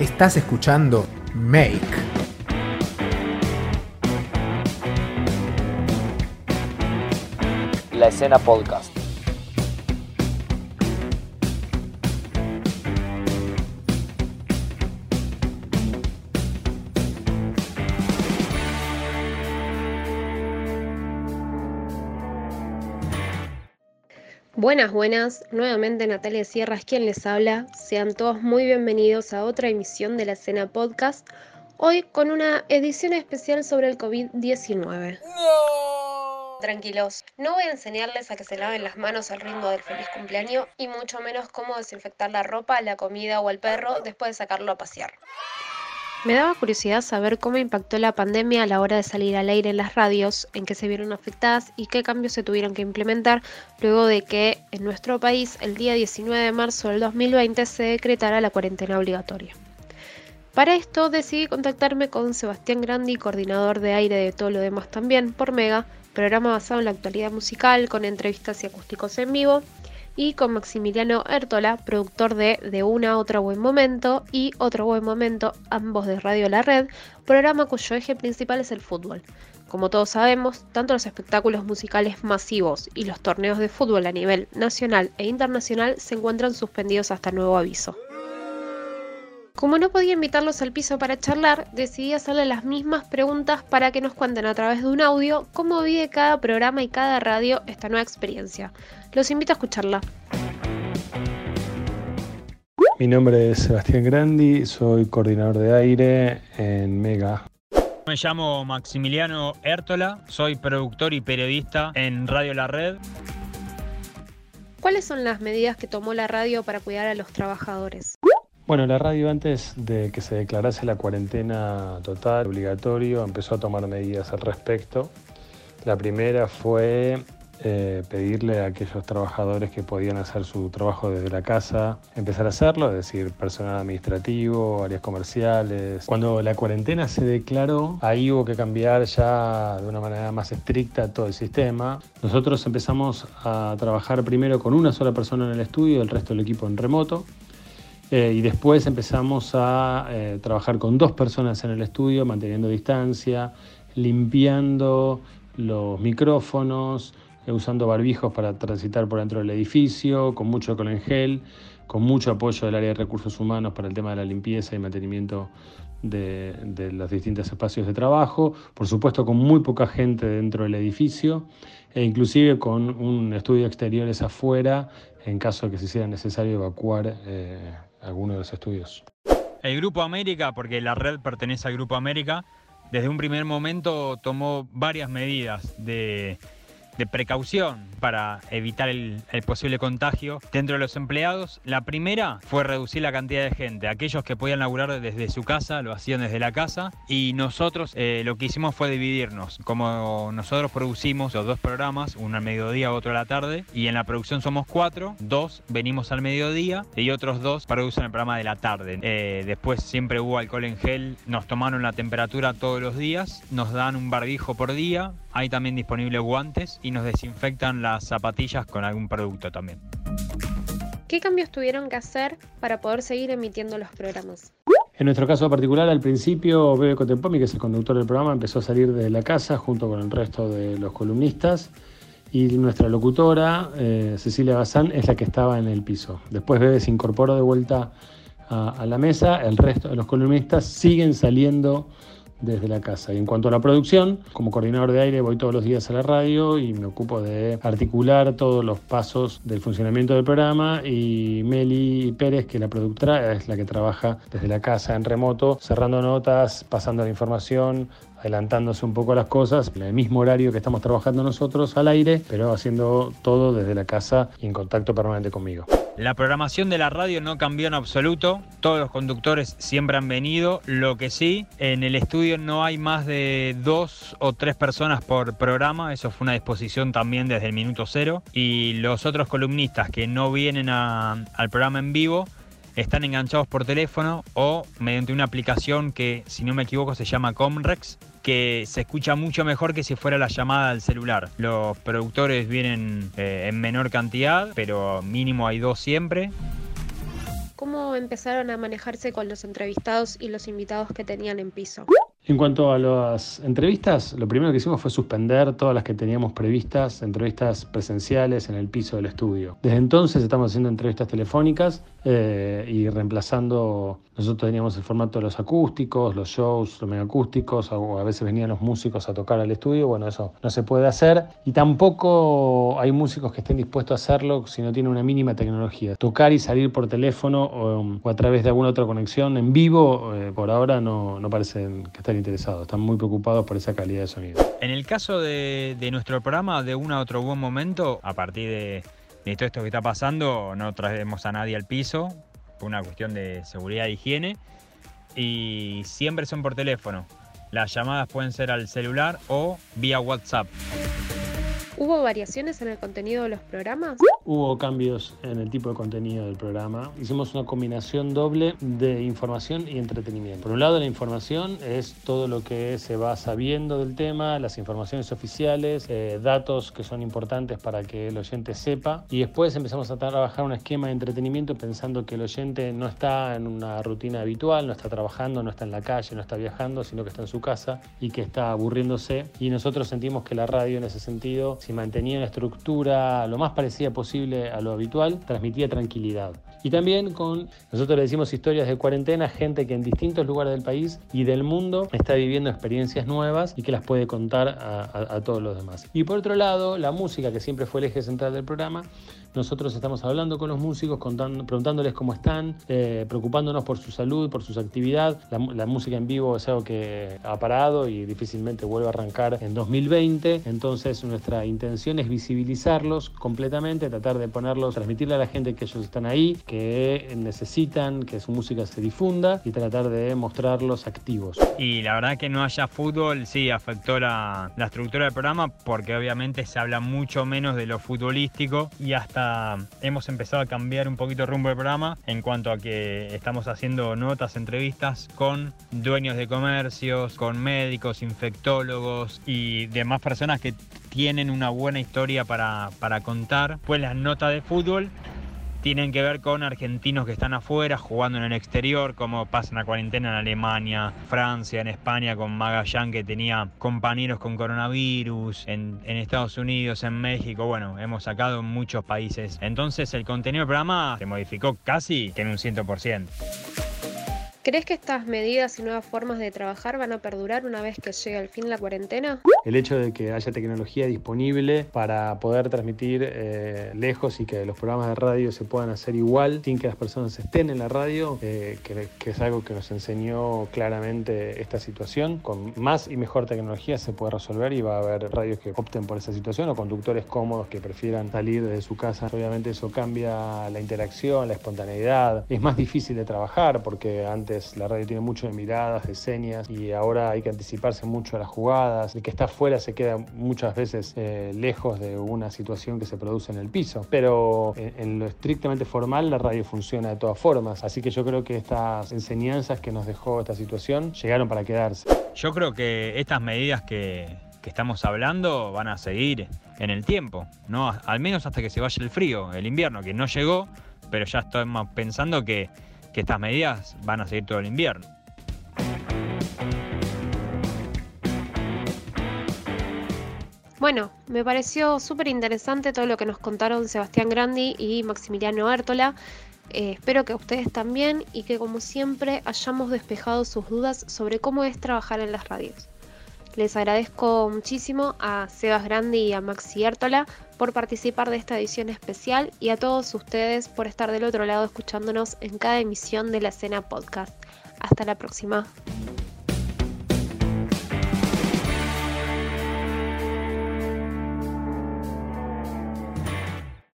Estás escuchando Make. La escena podcast. Buenas, buenas. Nuevamente Natalia Sierra es quien les habla. Sean todos muy bienvenidos a otra emisión de la escena podcast. Hoy con una edición especial sobre el COVID-19. Tranquilos, no voy a enseñarles a que se laven las manos al ritmo del feliz cumpleaños y mucho menos cómo desinfectar la ropa, la comida o el perro después de sacarlo a pasear. Me daba curiosidad saber cómo impactó la pandemia a la hora de salir al aire en las radios, en qué se vieron afectadas y qué cambios se tuvieron que implementar luego de que en nuestro país el día 19 de marzo del 2020 se decretara la cuarentena obligatoria. Para esto decidí contactarme con Sebastián Grandi, coordinador de aire de todo lo demás también, por Mega, programa basado en la actualidad musical con entrevistas y acústicos en vivo, y con Maximiliano Ertola, productor de De una a otra buen momento y Otro buen momento, ambos de Radio La Red, programa cuyo eje principal es el fútbol. Como todos sabemos, tanto los espectáculos musicales masivos y los torneos de fútbol a nivel nacional e internacional se encuentran suspendidos hasta nuevo aviso. Como no podía invitarlos al piso para charlar, decidí hacerle las mismas preguntas para que nos cuenten a través de un audio cómo vive cada programa y cada radio esta nueva experiencia. Los invito a escucharla. Mi nombre es Sebastián Grandi, soy coordinador de aire en Mega. Me llamo Maximiliano Ertola, soy productor y periodista en Radio La Red. ¿Cuáles son las medidas que tomó la radio para cuidar a los trabajadores? Bueno, la radio antes de que se declarase la cuarentena total, obligatorio, empezó a tomar medidas al respecto. La primera fue eh, pedirle a aquellos trabajadores que podían hacer su trabajo desde la casa, empezar a hacerlo, es decir, personal administrativo, áreas comerciales. Cuando la cuarentena se declaró, ahí hubo que cambiar ya de una manera más estricta todo el sistema. Nosotros empezamos a trabajar primero con una sola persona en el estudio, el resto del equipo en remoto. Eh, y después empezamos a eh, trabajar con dos personas en el estudio, manteniendo distancia, limpiando los micrófonos, eh, usando barbijos para transitar por dentro del edificio, con mucho alcohol en gel, con mucho apoyo del área de recursos humanos para el tema de la limpieza y mantenimiento de, los distintos espacios de trabajo, por supuesto con muy poca gente dentro del edificio e inclusive con un estudio exteriores afuera en caso de que se hiciera necesario evacuar algunos de los estudios. El Grupo América, porque la red pertenece al Grupo América, desde un primer momento tomó varias medidas de de precaución para evitar el, posible contagio dentro de los empleados. La primera fue reducir la cantidad de gente. Aquellos que podían laburar desde su casa lo hacían desde la casa y nosotros eh, lo que hicimos fue dividirnos. Como nosotros producimos los dos programas, uno al mediodía, otro a la tarde, y en la producción somos cuatro, dos venimos al mediodía y otros dos producen el programa de la tarde. Eh, después siempre hubo alcohol en gel, nos tomaron la temperatura todos los días, nos dan un barbijo por día, hay también disponibles guantes y nos desinfectan las zapatillas con algún producto también. ¿Qué cambios tuvieron que hacer para poder seguir emitiendo los programas? En nuestro caso particular, al principio, Bebe Cotempomi, que es el conductor del programa, empezó a salir de la casa junto con el resto de los columnistas y nuestra locutora, eh, Cecilia Bazán, es la que estaba en el piso. Después Bebe se incorporó de vuelta a, a la mesa, el resto de los columnistas siguen saliendo desde la casa. Y en cuanto a la producción, como coordinador de aire voy todos los días a la radio y me ocupo de articular todos los pasos del funcionamiento del programa y Meli Pérez, que la productora, es la que trabaja desde la casa en remoto, cerrando notas, pasando la información, adelantándose un poco las cosas, en el mismo horario que estamos trabajando nosotros al aire, pero haciendo todo desde la casa y en contacto permanente conmigo. La programación de la radio no cambió en absoluto, todos los conductores siempre han venido, lo que sí, en el estudio no hay más de dos o tres personas por programa, eso fue una disposición también desde el minuto cero, y los otros columnistas que no vienen al programa en vivo están enganchados por teléfono o mediante una aplicación que, si no me equivoco, se llama Comrex, que se escucha mucho mejor que si fuera la llamada al celular. Los productores vienen eh, en menor cantidad, pero mínimo hay dos siempre. cómo empezaron a manejarse con los entrevistados y los invitados que tenían en piso. En cuanto a las entrevistas, lo primero que hicimos fue suspender todas las que teníamos previstas, entrevistas presenciales en el piso del estudio. Desde entonces estamos haciendo entrevistas telefónicas eh, y reemplazando, nosotros teníamos el formato de los acústicos, los shows, los acústicos, o a veces venían los músicos a tocar al estudio, bueno, eso no se puede hacer y tampoco hay músicos que estén dispuestos a hacerlo si no tienen una mínima tecnología. Tocar y salir por teléfono o, a través de alguna otra conexión en vivo, eh, por ahora no, no parecen que estén interesados, están muy preocupados por esa calidad de sonido. En el caso de, nuestro programa, de un a otro buen momento, a partir de, todo esto que está pasando, no traemos a nadie al piso, por una cuestión de seguridad e higiene, y siempre son por teléfono. Las llamadas pueden ser al celular o vía WhatsApp. ¿Hubo variaciones en el contenido de los programas? Hubo cambios en el tipo de contenido del programa. Hicimos una combinación doble de información y entretenimiento. Por un lado, la información es todo lo que se va sabiendo del tema, las informaciones oficiales, eh, datos que son importantes para que el oyente sepa. Y después empezamos a trabajar un esquema de entretenimiento pensando que el oyente no está en una rutina habitual, no está trabajando, no está en la calle, no está viajando, sino que está en su casa y que está aburriéndose. Y nosotros sentimos que la radio en ese sentido, si mantenía una estructura lo más parecida posible, a lo habitual, transmitía tranquilidad. Y también con, nosotros le decimos historias de cuarentena, gente que en distintos lugares del país y del mundo está viviendo experiencias nuevas y que las puede contar a todos los demás. Y por otro lado, la música, que siempre fue el eje central del programa, nosotros estamos hablando con los músicos, preguntándoles cómo están, eh, preocupándonos por su salud, por su actividad. La, música en vivo es algo que ha parado y difícilmente vuelve a arrancar en 2020. Entonces nuestra intención es visibilizarlos completamente, tratar de ponerlos, transmitirle a la gente que ellos están ahí, que necesitan que su música se difunda y tratar de mostrarlos activos. Y la verdad que no haya fútbol sí afectó la estructura del programa porque obviamente se habla mucho menos de lo futbolístico y hasta hemos empezado a cambiar un poquito el rumbo del programa en cuanto a que estamos haciendo notas, entrevistas con dueños de comercios, con médicos, infectólogos y demás personas que tienen una buena historia para, para contar. Pues las notas de fútbol tienen que ver con argentinos que están afuera jugando en el exterior, como pasa en la cuarentena en Alemania, Francia, en España con Magallán que tenía compañeros con coronavirus, en, Estados Unidos, en México, bueno, hemos sacado muchos países. Entonces el contenido del programa se modificó casi que en un 100%. ¿Crees que estas medidas y nuevas formas de trabajar van a perdurar una vez que llegue el fin de la cuarentena? El hecho de que haya tecnología disponible para poder transmitir eh, lejos y que los programas de radio se puedan hacer igual sin que las personas estén en la radio, eh, que, es algo que nos enseñó claramente esta situación. Con más y mejor tecnología se puede resolver y va a haber radios que opten por esa situación o conductores cómodos que prefieran salir desde su casa. Obviamente eso cambia la interacción, la espontaneidad. Es más difícil de trabajar porque antes la radio tiene mucho de miradas, de señas y ahora hay que anticiparse mucho a las jugadas. El que está afuera se queda muchas veces eh, lejos de una situación que se produce en el piso. Pero en, lo estrictamente formal la radio funciona de todas formas. Así que yo creo que estas enseñanzas que nos dejó esta situación llegaron para quedarse. Yo creo que estas medidas que, que estamos hablando van a seguir en el tiempo, ¿no? Al menos hasta que se vaya el frío, el invierno, que no llegó, pero ya estamos pensando que que estas medidas van a seguir todo el invierno. Bueno, me pareció súper interesante todo lo que nos contaron Sebastián Grandi y Maximiliano Hértola. Eh, espero que ustedes también y que como siempre hayamos despejado sus dudas sobre cómo es trabajar en las radios. Les agradezco muchísimo a Sebas Grandi y a Maxi Hértola por participar de esta edición especial y a todos ustedes por estar del otro lado escuchándonos en cada emisión de la escena podcast. Hasta la próxima.